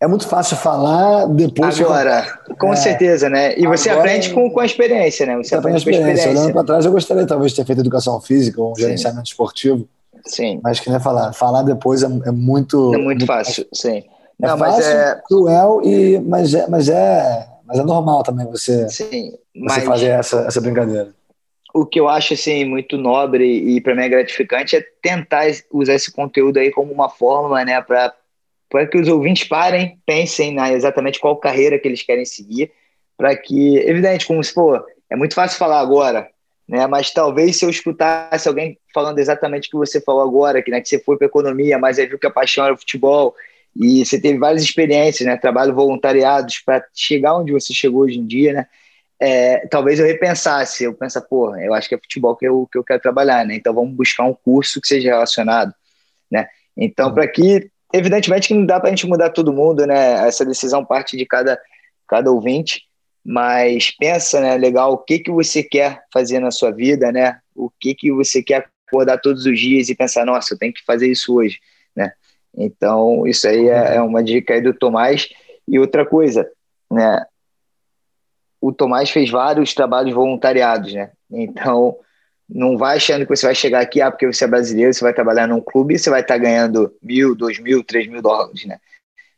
É muito fácil falar depois. Agora, com é, certeza, né? E você aprende com, com a experiência, né? Você aprende com a experiência. experiência. Olhando para trás, eu gostaria talvez de ter feito educação física ou um gerenciamento esportivo. Sim. Mas que nem falar. Falar depois é, é muito. É muito, muito fácil, sim. É Não, fácil, mas é cruel, e, mas, é, mas é mas é normal também você, Sim, você fazer essa, essa brincadeira. O que eu acho assim muito nobre e para mim é gratificante é tentar usar esse conteúdo aí como uma forma, né, para para que os ouvintes parem, pensem na exatamente qual carreira que eles querem seguir, para que, evidente, como se for, é muito fácil falar agora, né? Mas talvez se eu escutasse alguém falando exatamente o que você falou agora, que, né, que você foi para economia, mas aí viu que a paixão era o futebol, e você teve várias experiências, né? Trabalho voluntariados para chegar onde você chegou hoje em dia, né? É, talvez eu repensasse, eu pensa, pô, eu acho que é futebol que eu, que eu quero trabalhar, né? Então vamos buscar um curso que seja relacionado, né? Então, para que, evidentemente que não dá para a gente mudar todo mundo, né? Essa decisão parte de cada, cada ouvinte, mas pensa, né, legal, o que, que você quer fazer na sua vida, né? o que, que você quer acordar todos os dias e pensar, nossa, eu tenho que fazer isso hoje, né? Então, isso aí é, é uma dica aí do Tomás. E outra coisa, né? O Tomás fez vários trabalhos voluntariados, né? Então, não vai achando que você vai chegar aqui, ah, porque você é brasileiro, você vai trabalhar num clube e você vai estar ganhando mil, dois mil, três mil dólares, né?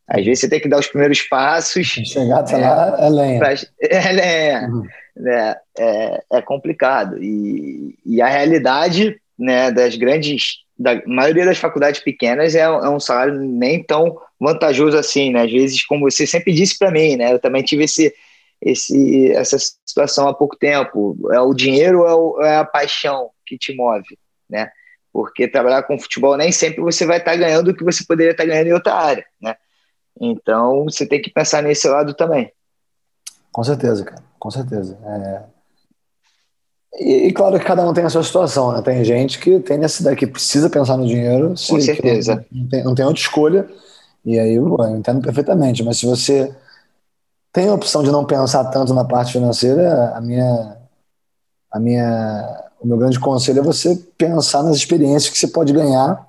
Às vezes você tem que dar os primeiros passos. Chegar até é, lá é lenha. Pra, é lenha. Uhum. Né? É, é complicado. E, e a realidade né, das grandes, da maioria das faculdades pequenas é, é um salário nem tão vantajoso assim, né? Às vezes, como você sempre disse para mim, né? Eu também tive esse, esse, essa situação há pouco tempo. É o dinheiro ou é, é a paixão que te move, né? Porque trabalhar com futebol nem sempre você vai estar ganhando o que você poderia estar ganhando em outra área, né? Então você tem que pensar nesse lado também. Com certeza, cara. Com certeza. É... E, e, claro que cada um tem a sua situação, né? Tem gente que tem necessidade, que precisa pensar no dinheiro. Se, Com certeza. Não tem, não tem outra escolha. E aí eu entendo perfeitamente. Mas se você tem a opção de não pensar tanto na parte financeira, a minha, a minha, o meu grande conselho é você pensar nas experiências que você pode ganhar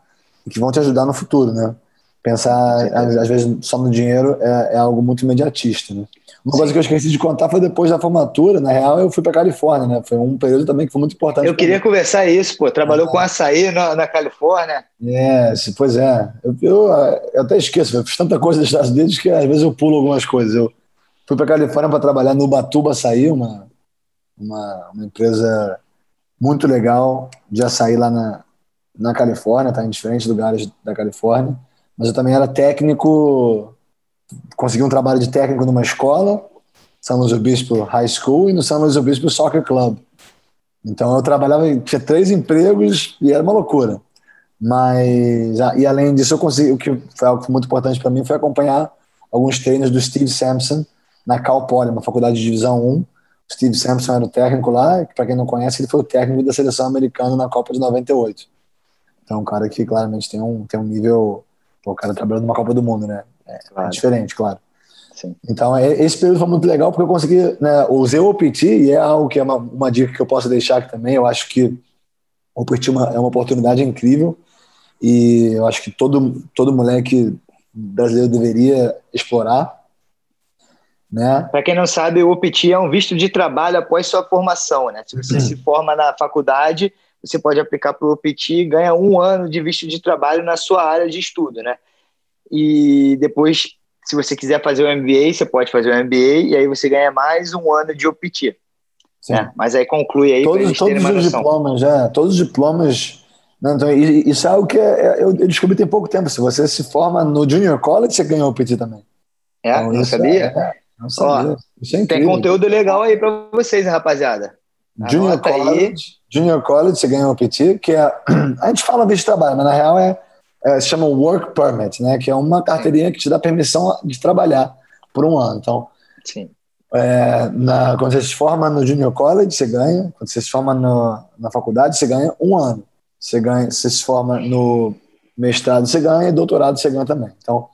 e que vão te ajudar no futuro, né? Pensar, às, às vezes, só no dinheiro é, é, algo muito imediatista, né? Uma Sim. coisa que eu esqueci de contar foi depois da formatura, na real, eu fui para Califórnia, né? Foi um período também que foi muito importante. Eu queria mim. conversar isso, pô. Trabalhou ah, com açaí na, na Califórnia. É, pois é. Eu, eu, eu, até esqueço, eu fiz tanta coisa nos Estados Unidos que às vezes eu pulo algumas coisas. Eu fui para Califórnia para trabalhar no Batuba Açaí, uma, uma, uma, empresa muito legal de açaí lá na, na Califórnia, tá em diferentes lugares da Califórnia. Mas eu também era técnico consegui um trabalho de técnico numa escola, São Luís Obispo High School, e no São Luís Obispo Soccer Club. Então eu trabalhava, tinha três empregos e era uma loucura. Mas, e além disso, eu consegui, o que foi algo muito importante para mim foi acompanhar alguns treinos do Steve Sampson na Cal Poly, uma faculdade de divisão 1. O Steve Sampson era o técnico lá, para quem não conhece, ele foi o técnico da seleção americana na Copa de 98. Então, um cara que claramente tem um, tem um nível. o cara trabalhando numa Copa do Mundo, né? É, claro. é diferente, claro. Sim. Então, é, esse período foi muito legal porque eu consegui, né, usei o OPT e é algo que é uma, uma dica que eu posso deixar aqui também. Eu acho que o OPT é uma, é uma oportunidade incrível e eu acho que todo, todo moleque brasileiro deveria explorar. Né? Para quem não sabe, o OPT é um visto de trabalho após sua formação. Né? Se você se forma na faculdade, você pode aplicar para o OPT e ganha um ano de visto de trabalho na sua área de estudo. Né? E depois, se você quiser fazer o MBA, você pode fazer o MBA e aí você ganha mais um ano de OPT. Né? Mas aí conclui aí todos, todos os diplomas, já, todos os diplomas. Não, então, isso é algo que é, é, eu descobri tem pouco tempo. Se você se forma no Junior College, você ganha o OPT também. É, então, não sabia? É, não sabia. Ó, isso é tem conteúdo legal aí para vocês, rapaziada. Junior College, aí. Junior College, você ganha o OPT, que é. A gente fala de trabalho, mas na real é é, se chama Work Permit, né? Que é uma carteirinha que te dá permissão de trabalhar por um ano. Então, Sim. É, na, quando você se forma no Junior College, você ganha. Quando você se forma no, na faculdade, você ganha um ano. Você ganha, você se forma no mestrado, você ganha, e doutorado você ganha também. Então,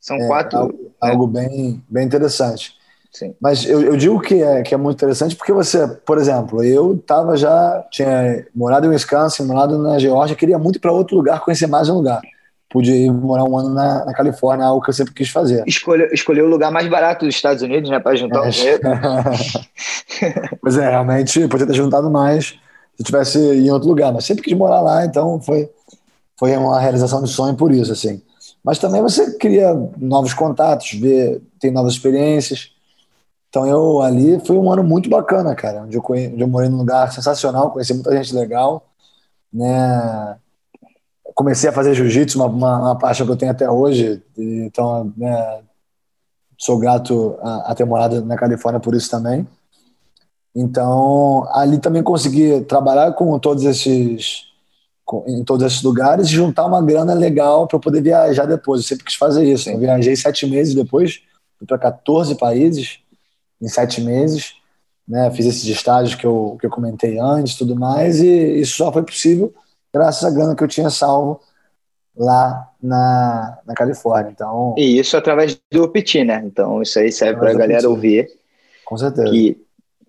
são é, quatro. Algo, né? algo, bem, bem interessante. Sim. Mas eu, eu, digo que é, que é muito interessante porque você, por exemplo, eu tava já, tinha morado em Wisconsin, morado na Geórgia, queria muito ir para outro lugar, conhecer mais um lugar. Podia ir morar um ano na, na Califórnia, algo que eu sempre quis fazer. Escolheu, escolheu o lugar mais barato dos Estados Unidos, né, para juntar é. o dinheiro. pois é, realmente, podia ter juntado mais se tivesse em outro lugar, mas sempre quis morar lá, então foi, foi uma realização de sonho por isso, assim. Mas também você cria novos contatos, vê, tem novas experiências. Então eu ali foi um ano muito bacana, cara, onde eu, onde eu morei num lugar sensacional, conheci muita gente legal, né? Comecei a fazer jiu-jitsu, uma, uma, uma, paixão que eu tenho até hoje, então né, sou grato a, a, ter morado na Califórnia por isso também. Então ali também consegui trabalhar com todos esses em todos esses lugares e juntar uma grana legal para poder viajar depois. Eu sempre quis fazer isso. Eu viajei sete meses depois, fui para 14 países em sete meses. Né? Fiz esses estágios que eu, que eu comentei antes tudo mais, e isso só foi possível graças à grana que eu tinha salvo lá na, na Califórnia. Então, e isso através do OPT, né? Então isso aí serve para a galera ouvir. Com certeza. Que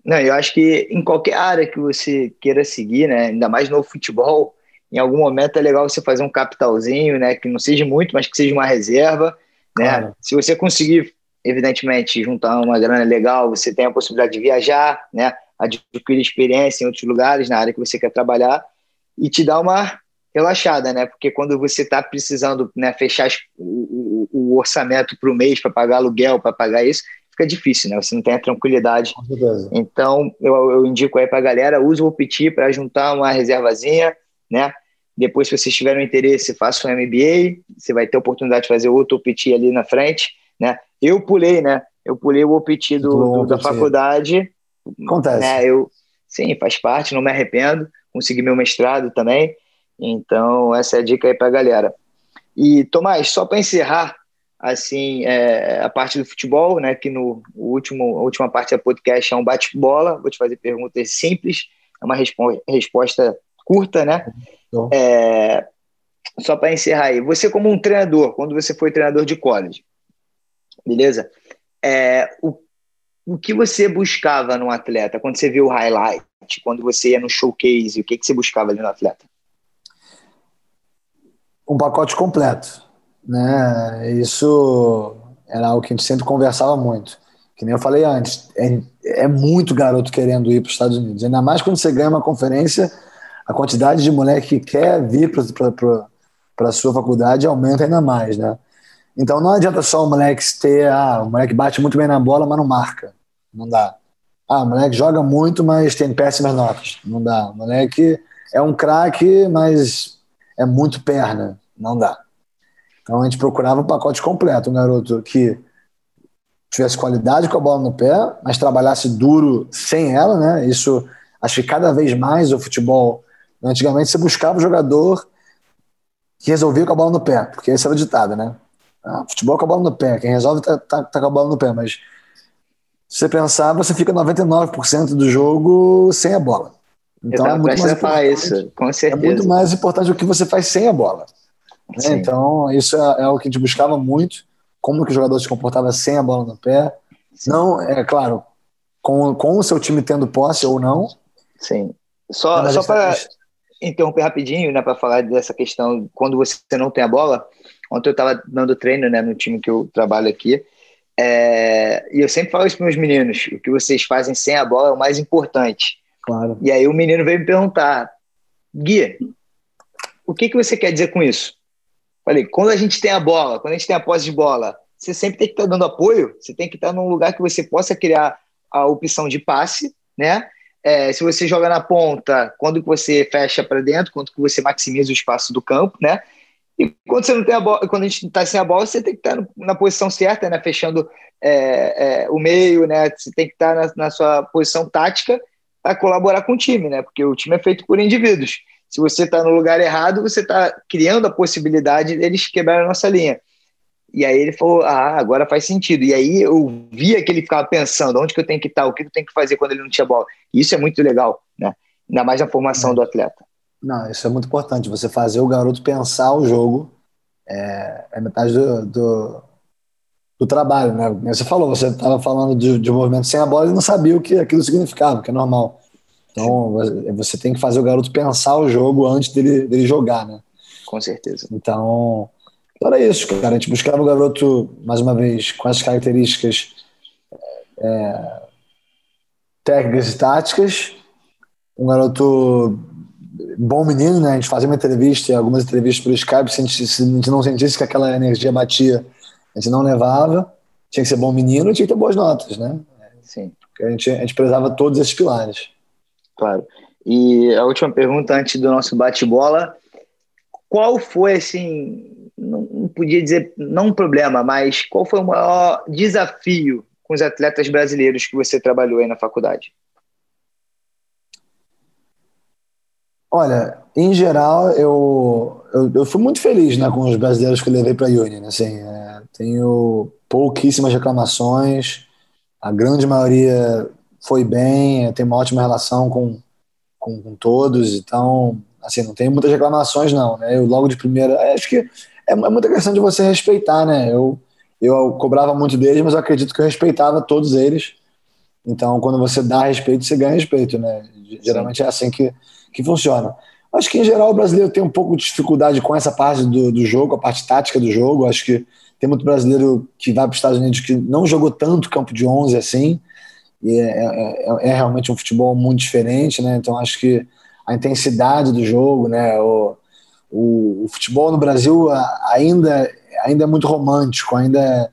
Não, eu acho que em qualquer área que você queira seguir, né, ainda mais no futebol, em algum momento é legal você fazer um capitalzinho, né, que não seja muito, mas que seja uma reserva, né? Claro. Se você conseguir, evidentemente, juntar uma grana legal, você tem a possibilidade de viajar, né, adquirir experiência em outros lugares na área que você quer trabalhar e te dar uma relaxada, né? Porque quando você está precisando né, fechar o, o, o orçamento para o mês para pagar aluguel, para pagar isso, fica difícil, né? Você não tem a tranquilidade. Então, eu, eu indico aí para a galera, use o OPT para juntar uma reservazinha, né? Depois, se vocês tiverem interesse, faça um MBA, você vai ter a oportunidade de fazer outro OPT ali na frente, né? Eu pulei, né? Eu pulei o OPT do, do da faculdade. Acontece. Né? Eu, sim, faz parte, não me arrependo. Consegui meu mestrado também. Então, essa é a dica aí para a galera. E, Tomás, só para encerrar, assim, é, a parte do futebol, né, que no último, a última parte do podcast é um bate-bola, vou te fazer perguntas simples, é uma respo resposta curta, né? É, só para encerrar aí, você como um treinador, quando você foi treinador de college, beleza? É, o, o que você buscava no atleta quando você viu o highlight, quando você ia no showcase, o que, que você buscava ali no atleta? um pacote completo. Né? Isso era algo que a gente sempre conversava muito. Que nem eu falei antes, é, é muito garoto querendo ir para os Estados Unidos. Ainda mais quando você ganha uma conferência, a quantidade de moleque que quer vir para a sua faculdade aumenta ainda mais, né? Então não adianta só o moleque ter, ah, o moleque bate muito bem na bola, mas não marca. Não dá. Ah, o moleque joga muito, mas tem péssimas notas. Não dá. O moleque é um craque, mas é muito perna, não dá. Então a gente procurava um pacote completo, um garoto que tivesse qualidade com a bola no pé, mas trabalhasse duro sem ela, né? Isso acho que cada vez mais o futebol, antigamente você buscava o jogador que resolvia com a bola no pé, porque esse era o ditado, né? Ah, futebol com a bola no pé, quem resolve tá, tá, tá com a bola no pé, mas se você pensar, você fica 99% do jogo sem a bola. Então é muito mais falar isso, com certeza. É muito mais importante o que você faz sem a bola. Né? Então, isso é, é, o que a gente buscava muito, como que o jogador se comportava sem a bola no pé. Sim. Não, é claro, com, com o seu time tendo posse ou não. Sim. Só, só para interromper rapidinho, né, para falar dessa questão, quando você não tem a bola, ontem eu estava dando treino né, no time que eu trabalho aqui, é, e eu sempre falo isso para meus meninos: o que vocês fazem sem a bola é o mais importante. Claro. E aí o menino veio me perguntar, Guia, o que, que você quer dizer com isso? Falei, quando a gente tem a bola, quando a gente tem a posse de bola, você sempre tem que estar dando apoio, você tem que estar num lugar que você possa criar a opção de passe, né? É, se você joga na ponta, quando que você fecha para dentro, quando que você maximiza o espaço do campo, né? E quando você não tem a bola, quando a gente está sem a bola, você tem que estar na posição certa, né? Fechando é, é, o meio, né? Você tem que estar na, na sua posição tática a colaborar com o time, né? Porque o time é feito por indivíduos. Se você está no lugar errado, você está criando a possibilidade deles quebrarem a nossa linha. E aí ele falou: Ah, agora faz sentido. E aí eu via que ele ficava pensando: onde que eu tenho que estar, o que eu tenho que fazer quando ele não tinha bola. E isso é muito legal, né? Ainda mais na formação é. do atleta. Não, isso é muito importante. Você fazer o garoto pensar o jogo é, é metade do, do, do trabalho, né? Você falou, você estava falando de, de movimento sem a bola e não sabia o que aquilo significava, que é normal. Então, você tem que fazer o garoto pensar o jogo antes dele, dele jogar, né? Com certeza. Então, era isso, cara. A gente buscava o garoto, mais uma vez, com as características é, técnicas e táticas. Um garoto bom menino, né? A gente fazia uma entrevista, algumas entrevistas pelo Skype, se a gente, se a gente não sentisse que aquela energia batia a gente não levava, tinha que ser bom menino e tinha que ter boas notas, né? Sim. Porque a gente, a gente prezava todos esses pilares. Claro. E a última pergunta antes do nosso bate-bola, qual foi, assim, não podia dizer, não um problema, mas qual foi o maior desafio com os atletas brasileiros que você trabalhou aí na faculdade? Olha, em geral, eu, eu, eu fui muito feliz né, com os brasileiros que eu levei para a Union. Assim, é, tenho pouquíssimas reclamações, a grande maioria foi bem, tem uma ótima relação com, com, com, todos, então, assim, não tenho muitas reclamações, não. Né? Eu logo de primeira, é, acho que é, é muita questão de você respeitar, né? Eu, eu cobrava muito deles, mas eu acredito que eu respeitava todos eles. Então, quando você dá respeito, você ganha respeito, né? Geralmente é assim que, que funciona. Acho que, em geral, o brasileiro tem um pouco de dificuldade com essa parte do, do jogo, a parte tática do jogo. Acho que tem muito brasileiro que vai para os Estados Unidos que não jogou tanto campo de 11 assim. E é, é, é, é realmente um futebol muito diferente, né? Então, acho que a intensidade do jogo, né? O, o, o futebol no Brasil ainda, ainda é muito romântico, ainda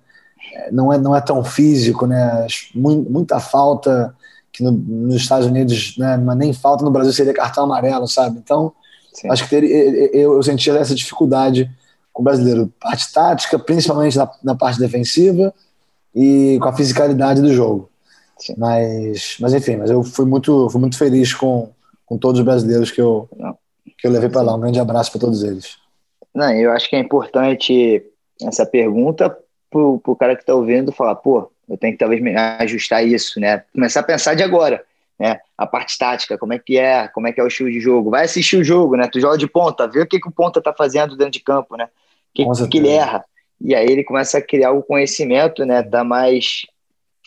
é, não, é, não é tão físico, né? Muita falta que no, nos Estados Unidos, né, mas nem falta no Brasil seria cartão amarelo, sabe? Então, Sim. acho que ter, eu, eu sentia essa dificuldade com o brasileiro. Parte tática, principalmente na, na parte defensiva e com a fisicalidade do jogo. Sim. Mas, mas enfim, mas eu fui muito, fui muito feliz com, com todos os brasileiros que eu, que eu levei para lá. Um grande abraço para todos eles. Não, eu acho que é importante essa pergunta para o cara que está ouvindo falar, pô, eu tenho que talvez me ajustar isso, né? Começar a pensar de agora, né? A parte tática, como é que é, como é que é o estilo de jogo. Vai assistir o jogo, né? Tu joga de ponta, vê o que, que o ponta tá fazendo dentro de campo, né? O que, que ele erra. E aí ele começa a criar o conhecimento, né? Tá mais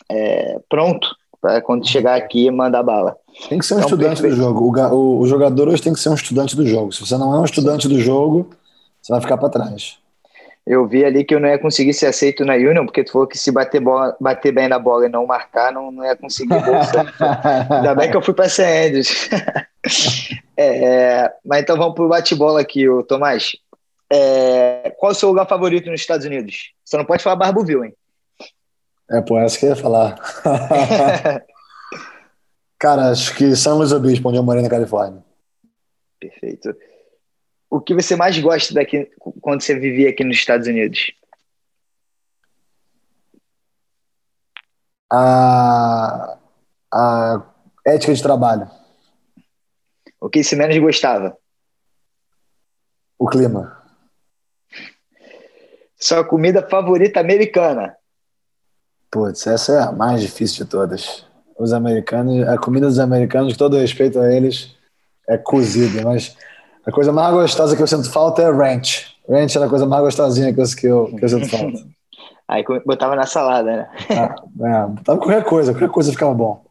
é, pronto para quando chegar aqui mandar bala. Tem que ser um então, estudante perfeito. do jogo. O, o, o jogador hoje tem que ser um estudante do jogo. Se você não é um estudante do jogo, você vai ficar para trás eu vi ali que eu não ia conseguir ser aceito na Union, porque tu falou que se bater, bola, bater bem na bola e não marcar, não, não ia conseguir bolsa. Ainda bem que eu fui para St. Andrews. é, mas então vamos pro bate-bola aqui, o Tomás. É, qual é o seu lugar favorito nos Estados Unidos? Você não pode falar Barboville, hein? É, pô, essa que eu ia falar. Cara, acho que São Luís Obispo, onde eu morei na Califórnia. Perfeito o que você mais gosta daqui quando você vivia aqui nos Estados Unidos? A, a ética de trabalho. O que você menos gostava? O clima. Sua comida favorita americana? Putz, essa é a mais difícil de todas. Os americanos, a comida dos americanos, com todo respeito a eles, é cozida, mas a coisa mais gostosa que eu sinto falta é ranch. Ranch era a coisa mais gostosinha que eu, que eu, que eu sinto falta. Aí botava na salada, né? Ah, é, botava qualquer coisa, qualquer coisa ficava bom.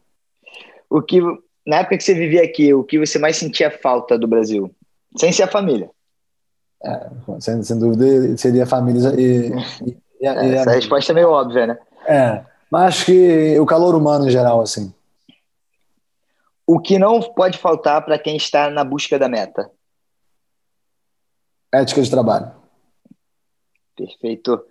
O que, na época que você vivia aqui, o que você mais sentia falta do Brasil? Sem ser a família. É, sem, sem dúvida seria a família e, e, e, é, e Essa a... resposta é meio óbvia, né? É, mas acho que o calor humano em geral, assim. O que não pode faltar para quem está na busca da meta? ética de trabalho. Perfeito.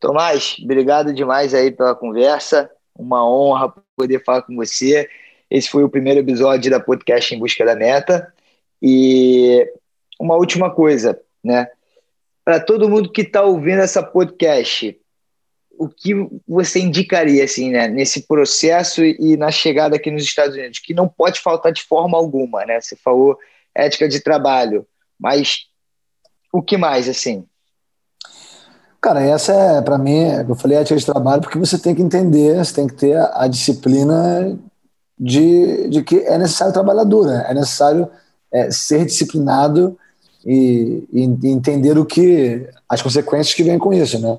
Tomás, obrigado demais aí pela conversa. Uma honra poder falar com você. Esse foi o primeiro episódio da podcast Em Busca da Meta. E uma última coisa, né? Para todo mundo que está ouvindo essa podcast, o que você indicaria assim, né, nesse processo e na chegada aqui nos Estados Unidos, que não pode faltar de forma alguma, né? Você falou ética de trabalho, mas o que mais, assim? Cara, essa é, para mim, eu falei ética de trabalho porque você tem que entender, você tem que ter a, a disciplina de, de que é necessário trabalhar né? é necessário é, ser disciplinado e, e, entender o que as consequências que vêm com isso, né?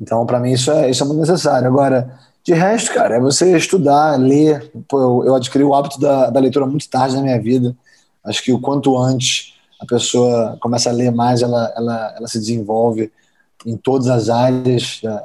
Então, para mim, isso é, isso é muito necessário. Agora, de resto, cara, é você estudar, ler. Pô, eu, eu adquiri o hábito da, da leitura muito tarde na minha vida. Acho que o quanto antes a pessoa começa a ler mais, ela, ela, ela se desenvolve em todas as áreas da,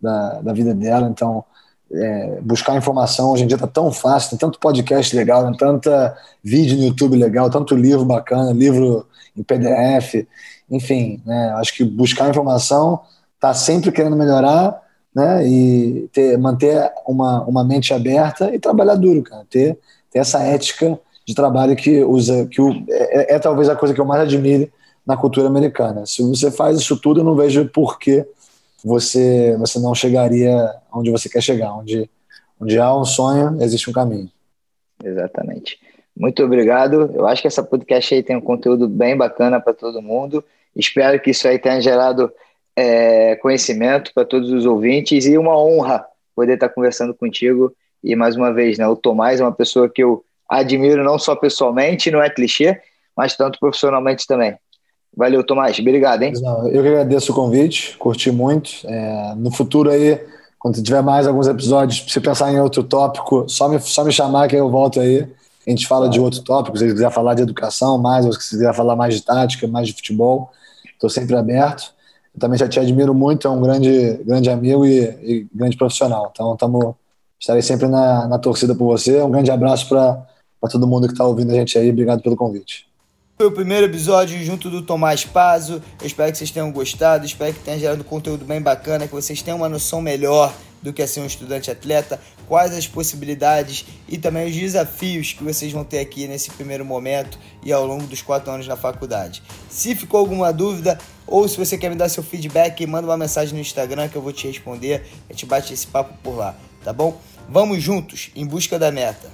da, da vida dela. Então, é, buscar informação hoje em dia está tão fácil, tem tanto podcast legal, tem tanta vídeo no YouTube legal, tanto livro bacana, livro em PDF, enfim, né, acho que buscar informação está sempre querendo melhorar, né, e ter, manter uma, uma mente aberta e trabalhar duro, cara, ter, ter essa ética de trabalho que usa, que o, é, é, talvez a coisa que eu mais admire na cultura americana. Se você faz isso tudo, eu não vejo por que você, você não chegaria onde você quer chegar. Onde, onde há um sonho, existe um caminho. Exatamente. Muito obrigado. Eu acho que essa podcast aí tem um conteúdo bem bacana para todo mundo. Espero que isso aí tenha gerado é, conhecimento para todos os ouvintes e uma honra poder estar conversando contigo. E mais uma vez, né, o Tomás é uma pessoa que eu admiro não só pessoalmente, não é clichê, mas tanto profissionalmente também. Valeu, Tomás. Obrigado, hein? eu que agradeço o convite, curti muito. É, no futuro aí, quando tiver mais alguns episódios, se pensar em outro tópico, só me, só me chamar que eu volto aí. A gente fala de outro tópico, se quiser falar de educação mais, ou se quiser falar mais de tática, mais de futebol, estou sempre aberto. Eu também já te admiro muito, é um grande, grande amigo e, e grande profissional. Então, tamo, estarei sempre na, na torcida por você. Um grande abraço para todo mundo que está ouvindo a gente aí. Obrigado pelo convite. Foi o primeiro episódio junto do Tomás Pazo. Eu espero que vocês tenham gostado, espero que tenha gerado conteúdo bem bacana, que vocês tenham uma noção melhor do que é ser um estudante atleta, quais as possibilidades e também os desafios que vocês vão ter aqui nesse primeiro momento e ao longo dos quatro anos na faculdade. Se ficou alguma dúvida ou se você quer me dar seu feedback, manda uma mensagem no Instagram que eu vou te responder. A gente bate esse papo por lá, tá bom? Vamos juntos em busca da meta.